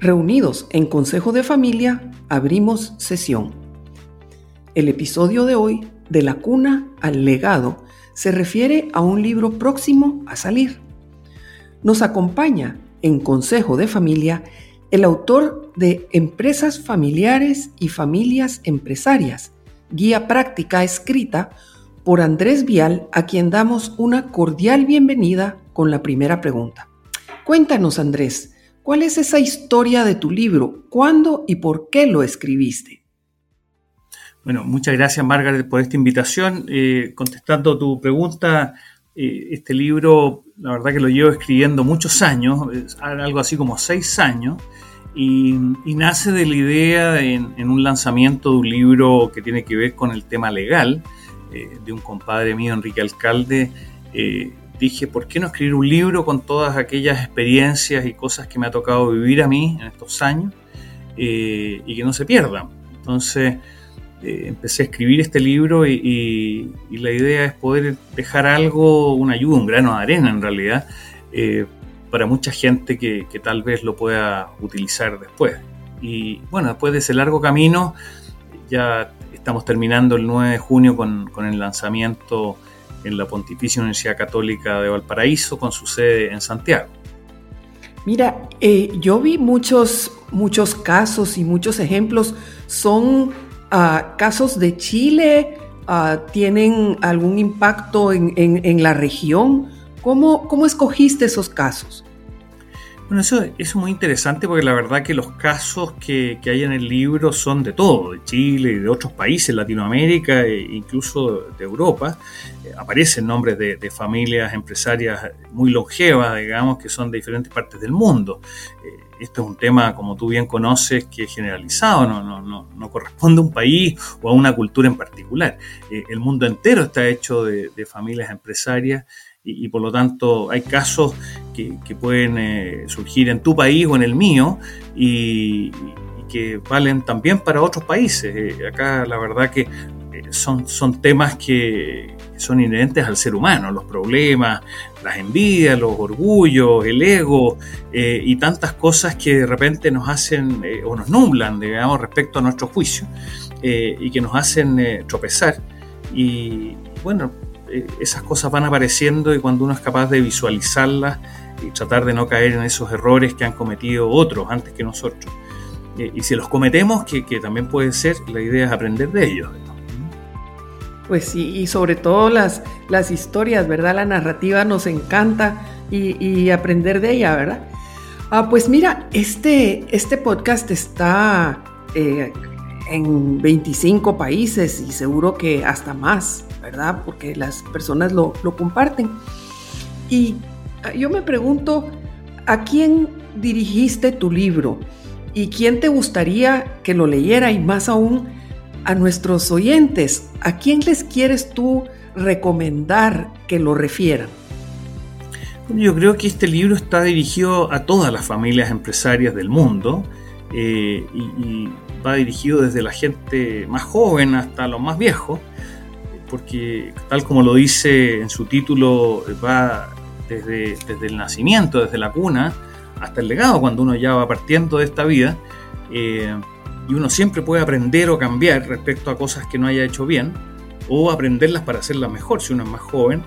Reunidos en Consejo de Familia, abrimos sesión. El episodio de hoy, De la cuna al legado, se refiere a un libro próximo a salir. Nos acompaña en Consejo de Familia el autor de Empresas Familiares y Familias Empresarias, guía práctica escrita por Andrés Vial, a quien damos una cordial bienvenida con la primera pregunta. Cuéntanos, Andrés, ¿Cuál es esa historia de tu libro? ¿Cuándo y por qué lo escribiste? Bueno, muchas gracias Margaret por esta invitación. Eh, contestando tu pregunta, eh, este libro, la verdad que lo llevo escribiendo muchos años, algo así como seis años, y, nace de la idea en, un lanzamiento de un libro que tiene que ver con el tema legal, eh, de un compadre mío, Enrique Alcalde, dije, ¿por qué no escribir un libro con todas aquellas experiencias y cosas que me ha tocado vivir a mí en estos años eh, y que no se pierdan? Entonces eh, empecé a escribir este libro y, la idea es poder dejar algo, una ayuda, un grano de arena en realidad, eh, para mucha gente que, tal vez lo pueda utilizar después. Y bueno, después de ese largo camino, ya estamos terminando el 9 de junio con, con el lanzamiento en la Pontificia Universidad Católica de Valparaíso con su sede en Santiago. Mira, eh, yo vi muchos, muchos casos y muchos ejemplos. ¿Son ah, casos de Chile? Ah, ¿Tienen algún impacto en, la región? ¿Cómo, ¿Cómo escogiste esos casos? Bueno, eso es muy interesante porque la verdad que los casos que, hay en el libro son de todo, de Chile y de otros países, Latinoamérica e incluso de Europa. Eh, aparecen nombres de, familias empresarias muy longevas, digamos, que son de diferentes partes del mundo. Esto es un tema, como tú bien conoces, que es generalizado, no, no, no, corresponde a un país o a una cultura en particular. Eh, el mundo entero está hecho de familias empresarias y, por lo tanto hay casos que, pueden eh, surgir en tu país o en el mío y, que valen también para otros países. Eh, acá la verdad que eh, son, son temas que son inherentes al ser humano, los problemas, las envidias, los orgullos, el ego y tantas cosas que de repente nos hacen o nos nublan, digamos, respecto a nuestro juicio y que nos hacen tropezar. Y bueno, eh, esas cosas van apareciendo y cuando uno es capaz de visualizarlas y tratar de no caer en esos errores que han cometido otros antes que nosotros. Eh, y si los cometemos, que, también puede ser, la idea es aprender de ellos. Pues sí, y sobre todo las, las historias, ¿verdad? La narrativa nos encanta y, aprender de ella, ¿verdad? Ah, pues mira, este, este podcast está eh, en 25 países y seguro que hasta más. ¿verdad? Porque las personas lo, comparten. Y ah, yo me pregunto, ¿a quién dirigiste tu libro? ¿Y quién te gustaría que lo leyera? Y más aún, a nuestros oyentes, ¿a quién les quieres tú recomendar que lo refieran? Yo creo que este libro está dirigido a todas las familias empresarias del mundo eh, y, va dirigido desde la gente más joven hasta los más viejos porque tal como lo dice en su título, va desde, desde el nacimiento, desde la cuna, hasta el legado, cuando uno ya va partiendo de esta vida, eh, y uno siempre puede aprender o cambiar respecto a cosas que no haya hecho bien, o aprenderlas para hacerlas mejor si uno es más joven.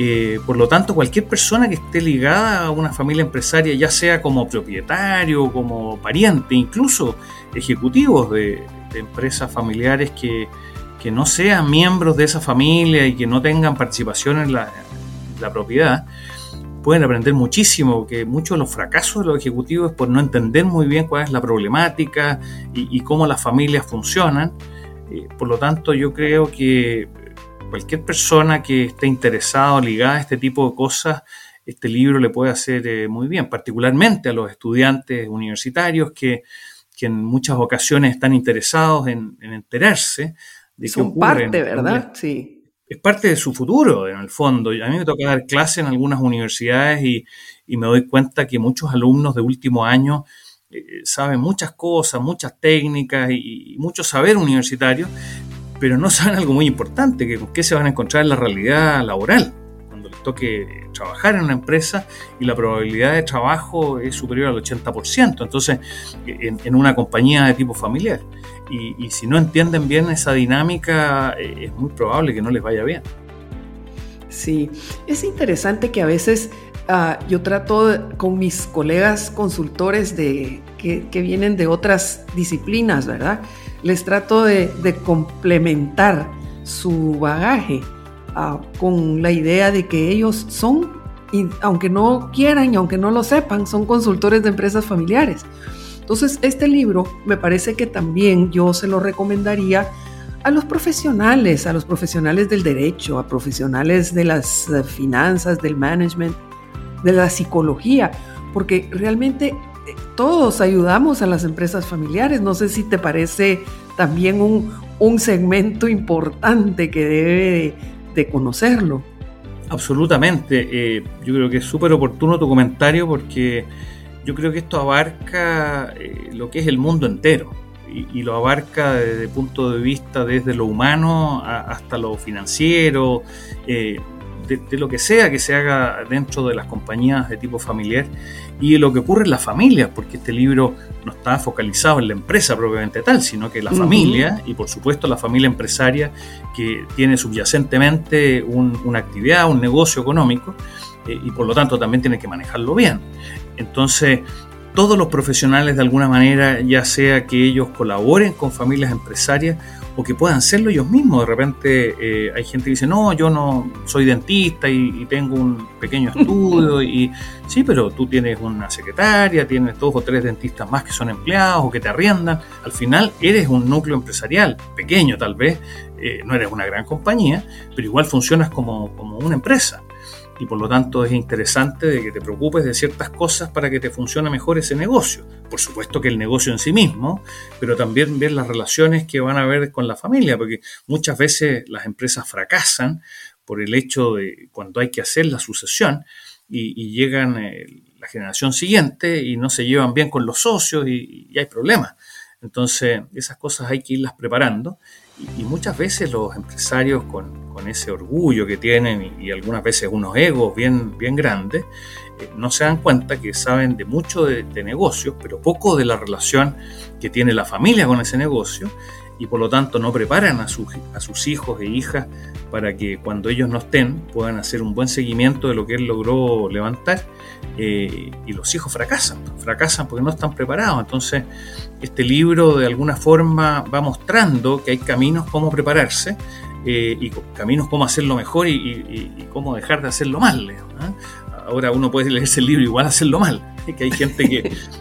Eh, por lo tanto, cualquier persona que esté ligada a una familia empresaria, ya sea como propietario, como pariente, incluso ejecutivos de empresas familiares que, que no sean miembros de esa familia y que no tengan participación en la, propiedad, pueden aprender muchísimo, que muchos de los fracasos de los ejecutivos es por no entender muy bien cuál es la problemática y, cómo las familias funcionan. Eh, por lo tanto, yo creo que cualquier persona que esté interesada o ligada a este tipo de cosas, este libro le puede hacer eh, muy bien, particularmente a los estudiantes universitarios que, en muchas ocasiones están interesados en enterarse son parte, ¿verdad? Sí. Es parte de su futuro, en el fondo. A mí me toca dar clase en algunas universidades y, me doy cuenta que muchos alumnos de último año eh, saben muchas cosas, muchas técnicas y, mucho saber universitario, pero no saben algo muy importante, que con qué se van a encontrar en la realidad laboral cuando toque trabajar en una empresa y la probabilidad de trabajo es superior al 80%, entonces en, una compañía de tipo familiar. Y, si no entienden bien esa dinámica, eh, es muy probable que no les vaya bien. Sí, es interesante que a veces ah, yo trato con mis colegas consultores de, que, vienen de otras disciplinas, ¿verdad? Les trato de, complementar su bagaje ah, con la idea de que ellos son, aunque no quieran y aunque no lo sepan, son consultores de empresas familiares. Entonces, este libro me parece que también yo se lo recomendaría a los profesionales, a los profesionales del derecho, a profesionales de las eh, finanzas, del management, de la psicología, porque realmente todos ayudamos a las empresas familiares. No sé si te parece también un, segmento importante que debe de, conocerlo. Absolutamente. Eh, yo creo que es súper oportuno tu comentario porque yo creo que esto abarca lo que es el mundo entero y, lo abarca desde el punto de vista desde lo humano hasta lo financiero, eh, de, lo que sea que se haga dentro de las compañías de tipo familiar y de lo que ocurre en las familias, porque este libro no está focalizado en la empresa propiamente tal, sino que la familia y por supuesto la familia empresaria que tiene subyacentemente una actividad, un negocio económico eh, y por lo tanto también tiene que manejarlo bien. Entonces, todos los profesionales de alguna manera, ya sea que ellos colaboren con familias empresarias o que puedan serlo ellos mismos. De repente eh, hay gente que dice, no, yo no soy dentista y, tengo un pequeño estudio. y sí, pero tú tienes una secretaria, tienes dos o tres dentistas más que son empleados o que te arriendan. Al final eres un núcleo empresarial, pequeño tal vez, eh, no eres una gran compañía, pero igual funcionas como, como una empresa y por lo tanto es interesante de que te preocupes de ciertas cosas para que te funcione mejor ese negocio. Por supuesto que el negocio en sí mismo, pero también ver las relaciones que van a haber con la familia, porque muchas veces las empresas fracasan por el hecho de cuando hay que hacer la sucesión y, llegan eh, la generación siguiente y no se llevan bien con los socios y hay problemas. Entonces esas cosas hay que irlas preparando y, muchas veces los empresarios con, ese orgullo que tienen y, algunas veces unos egos bien, bien grandes, eh, no se dan cuenta que saben de mucho de, de negocios, pero poco de la relación que tiene la familia con ese negocio y por lo tanto no preparan a, a sus hijos e hijas para que cuando ellos no estén puedan hacer un buen seguimiento de lo que él logró levantar eh, y los hijos fracasan, fracasan porque no están preparados. Entonces este libro de alguna forma va mostrando que hay caminos cómo prepararse eh, y caminos cómo hacerlo mejor y, cómo dejar de hacerlo mal. Ahora uno puede leerse el libro y igual hacerlo mal, que hay gente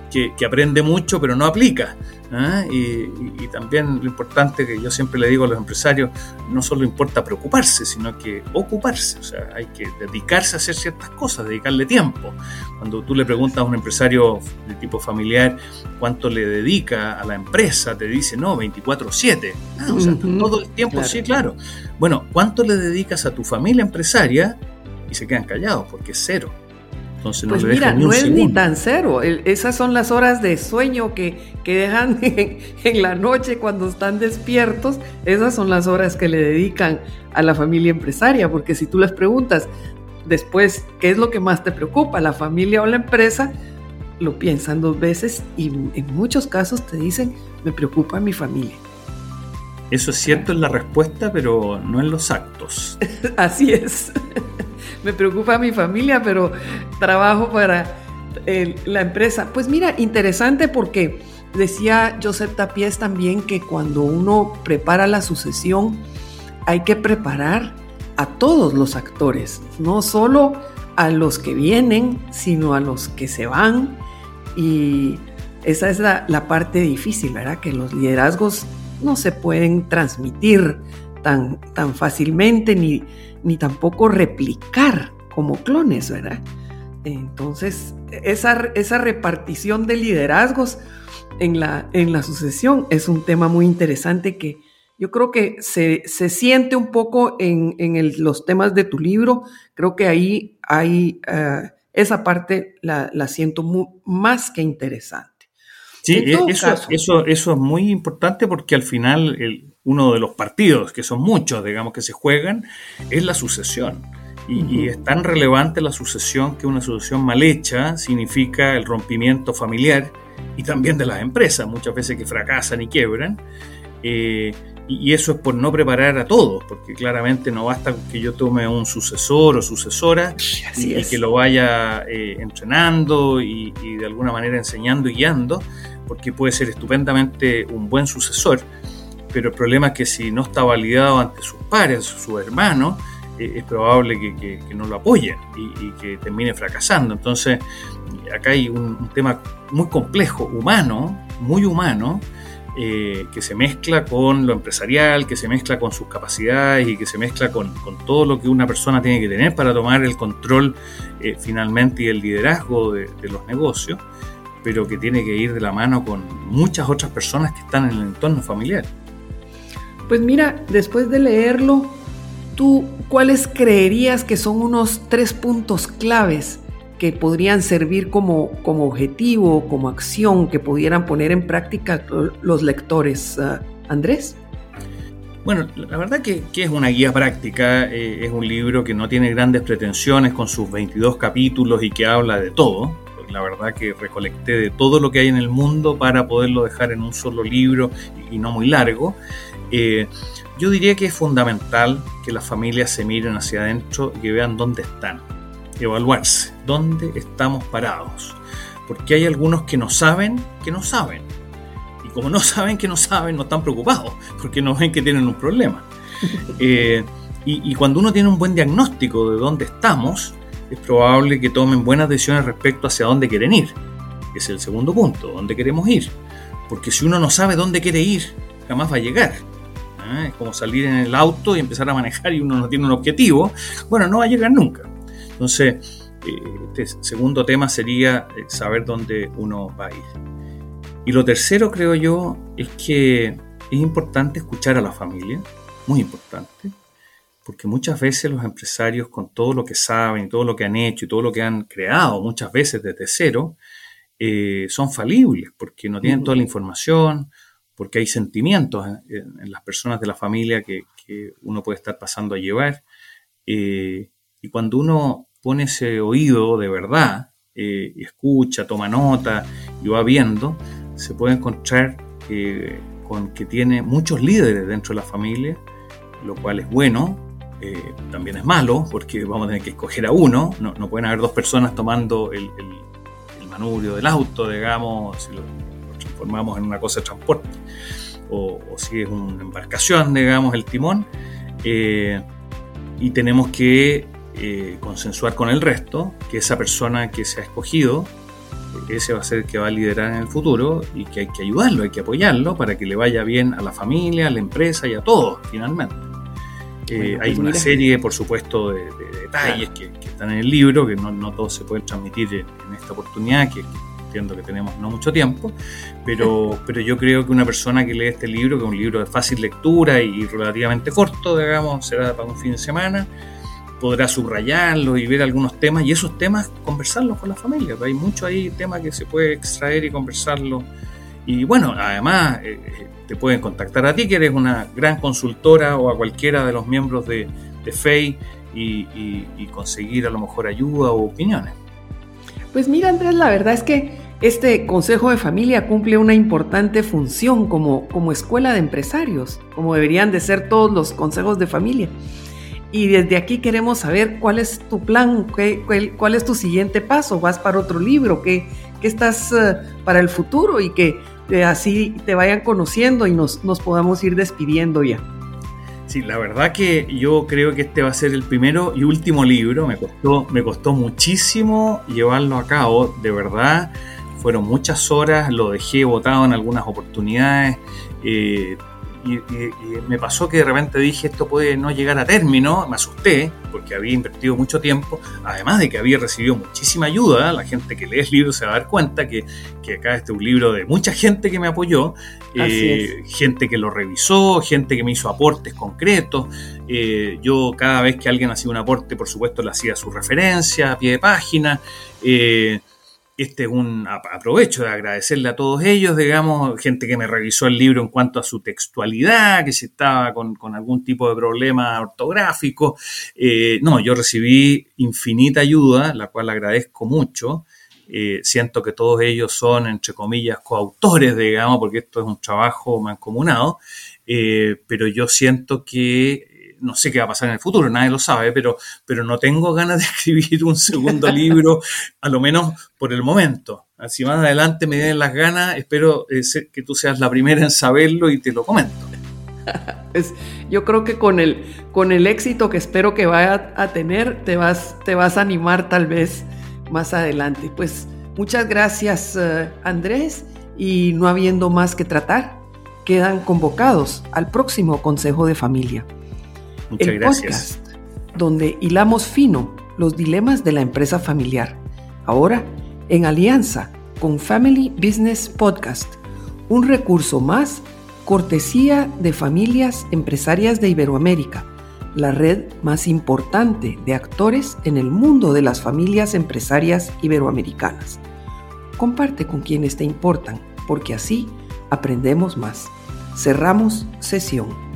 que, que aprende mucho pero no aplica. ¿Ah? Y, también lo importante que yo siempre le digo a los empresarios, no solo importa preocuparse, sino que ocuparse, o sea, hay que dedicarse a hacer ciertas cosas, dedicarle tiempo. Cuando tú le preguntas a un empresario de tipo familiar cuánto le dedica a la empresa, te dice, no, 24/7, ah, o sea, todo el tiempo, sí, claro. Bueno, ¿cuánto le dedicas a tu familia empresaria? Y se quedan callados porque es cero pues mira, no es ni tan cero. esas son las horas de sueño que, dejan en, la noche cuando están despiertos. Esas son las horas que le dedican a la familia empresaria. Porque si tú les preguntas después qué es lo que más te preocupa, la familia o la empresa, lo piensan dos veces y en muchos casos te dicen, me preocupa mi familia. Eso es cierto en la respuesta, pero no en los actos. Así es me preocupa mi familia, pero trabajo para la empresa. Pues mira, interesante porque decía Joseph Tapies también que cuando uno prepara la sucesión, hay que preparar a todos los actores, no solo a los que vienen, sino a los que se van. Y esa es la, la parte difícil, ¿verdad? Que los liderazgos no se pueden transmitir tan, tan fácilmente ni, ni tampoco replicar como clones, ¿verdad? Entonces, esa, esa repartición de liderazgos en la, en la sucesión es un tema muy interesante que yo creo que se, siente un poco en, los temas de tu libro. Creo que ahí hay eh, esa parte la, siento más que interesante. Sí, eso, eso, eso es muy importante porque al final el, uno de los partidos, que son muchos, digamos, que se juegan, es la sucesión. Y, es tan relevante la sucesión que una sucesión mal hecha significa el rompimiento familiar y también de las empresas, muchas veces que fracasan y quiebran. Eh, y, eso es por no preparar a todos, porque claramente no basta que yo tome un sucesor o sucesora y, que lo vaya eh, entrenando y de alguna manera enseñando y guiando, porque puede ser estupendamente un buen sucesor, pero el problema es que si no está validado ante sus pares, sus hermanos, eh, es probable que, no lo apoyen y, que termine fracasando. Entonces, acá hay un, tema muy complejo, humano, muy humano, eh, que se mezcla con lo empresarial, que se mezcla con sus capacidades y que se mezcla con, todo lo que una persona tiene que tener para tomar el control eh, finalmente y el liderazgo de, de los negocios, pero que tiene que ir de la mano con muchas otras personas que están en el entorno familiar. Pues mira, después de leerlo, ¿tú cuáles creerías que son unos tres puntos claves que podrían servir como, como objetivo, como acción, que pudieran poner en práctica los lectores? Ah, Andrés. Bueno, la verdad que, es una guía práctica, eh, es un libro que no tiene grandes pretensiones con sus 22 capítulos y que habla de todo. La verdad que recolecté de todo lo que hay en el mundo para poderlo dejar en un solo libro y no muy largo. Eh, yo diría que es fundamental que las familias se miren hacia adentro y que vean dónde están, evaluarse, dónde estamos parados. Porque hay algunos que no saben que no saben. Y como no saben que no saben, no están preocupados, porque no ven que tienen un problema. Eh, y, y cuando uno tiene un buen diagnóstico de dónde estamos, es probable que tomen buenas decisiones respecto hacia dónde quieren ir. Es el segundo punto, dónde queremos ir. Porque si uno no sabe dónde quiere ir, jamás va a llegar. ¿eh? Es como salir en el auto y empezar a manejar y uno no tiene un objetivo. Bueno, no va a llegar nunca. Entonces, este segundo tema sería eh, saber dónde uno va a ir. Y lo tercero, creo yo, es que es importante escuchar a la familia, muy importante, porque muchas veces los empresarios, con todo lo que saben y todo lo que han hecho y todo lo que han creado, muchas veces desde cero, eh, son falibles, porque no tienen toda la información, porque hay sentimientos en, las personas de la familia que, uno puede estar pasando a llevar. Eh, y cuando uno pone ese oído de verdad, eh, escucha, toma nota y va viendo, se puede encontrar con que tiene muchos líderes dentro de la familia, lo cual es bueno, también es malo, porque vamos a tener que escoger a uno, no, pueden haber dos personas tomando el, el, manubrio del auto, digamos, si lo, transformamos en una cosa de transporte, o, si es una embarcación, digamos, el timón, eh, y tenemos que eh, consensuar con el resto que esa persona que se ha escogido, ese va a ser el que va a liderar en el futuro y que hay que ayudarlo, hay que apoyarlo para que le vaya bien a la familia, a la empresa y a todos, finalmente. Eh, hay una serie, por supuesto, de, detalles que, están en el libro, que no, no todos se pueden transmitir en, esta oportunidad, que, entiendo que tenemos no mucho tiempo, pero, pero yo creo que una persona que lee este libro, que es un libro de fácil lectura y relativamente corto, digamos, será para un fin de semana, podrá subrayarlo y ver algunos temas y esos temas conversarlos con la familia. Hay mucho ahí temas que se puede extraer y conversarlo. Y bueno, además eh, te pueden contactar a ti, que eres una gran consultora, o a cualquiera de los miembros de, de FEI y, y conseguir a lo mejor ayuda o opiniones. Pues mira, Andrés, la verdad es que este Consejo de Familia cumple una importante función como, como escuela de empresarios, como deberían de ser todos los consejos de familia. Y desde aquí queremos saber cuál es tu plan, qué, cuál, es tu siguiente paso, vas para otro libro, qué, qué estás eh, para el futuro y que eh, así te vayan conociendo y nos, nos podamos ir despidiendo ya. Sí, la verdad que yo creo que este va a ser el primero y último libro. Me costó, me costó muchísimo llevarlo a cabo, de verdad. Fueron muchas horas, lo dejé botado en algunas oportunidades. Eh, y, me pasó que de repente dije esto puede no llegar a término, me asusté porque había invertido mucho tiempo, además de que había recibido muchísima ayuda, la gente que lee el libro se va a dar cuenta que, que acá este es un libro de mucha gente que me apoyó, eh, gente que lo revisó, gente que me hizo aportes concretos, eh, yo cada vez que alguien hacía un aporte por supuesto le hacía su referencia a pie de página, eh, este es un aprovecho de agradecerle a todos ellos, digamos, gente que me revisó el libro en cuanto a su textualidad, que si estaba con, algún tipo de problema ortográfico. Eh, no, yo recibí infinita ayuda, la cual agradezco mucho. Eh, siento que todos ellos son, entre comillas, coautores, digamos, porque esto es un trabajo mancomunado, eh, pero yo siento que no sé qué va a pasar en el futuro, nadie lo sabe, pero, pero no tengo ganas de escribir un segundo libro, a lo menos por el momento. Así más adelante me den las ganas, espero eh, que tú seas la primera en saberlo y te lo comento. yo creo que con el, con el éxito que espero que vaya a tener, te vas, te vas a animar tal vez más adelante. Pues muchas gracias eh, Andrés y no habiendo más que tratar, quedan convocados al próximo Consejo de Familia. Muchas el gracias. podcast donde hilamos fino los dilemas de la empresa familiar. Ahora, en alianza con Family Business Podcast, un recurso más cortesía de familias empresarias de Iberoamérica, la red más importante de actores en el mundo de las familias empresarias iberoamericanas. Comparte con quienes te importan, porque así aprendemos más. Cerramos sesión.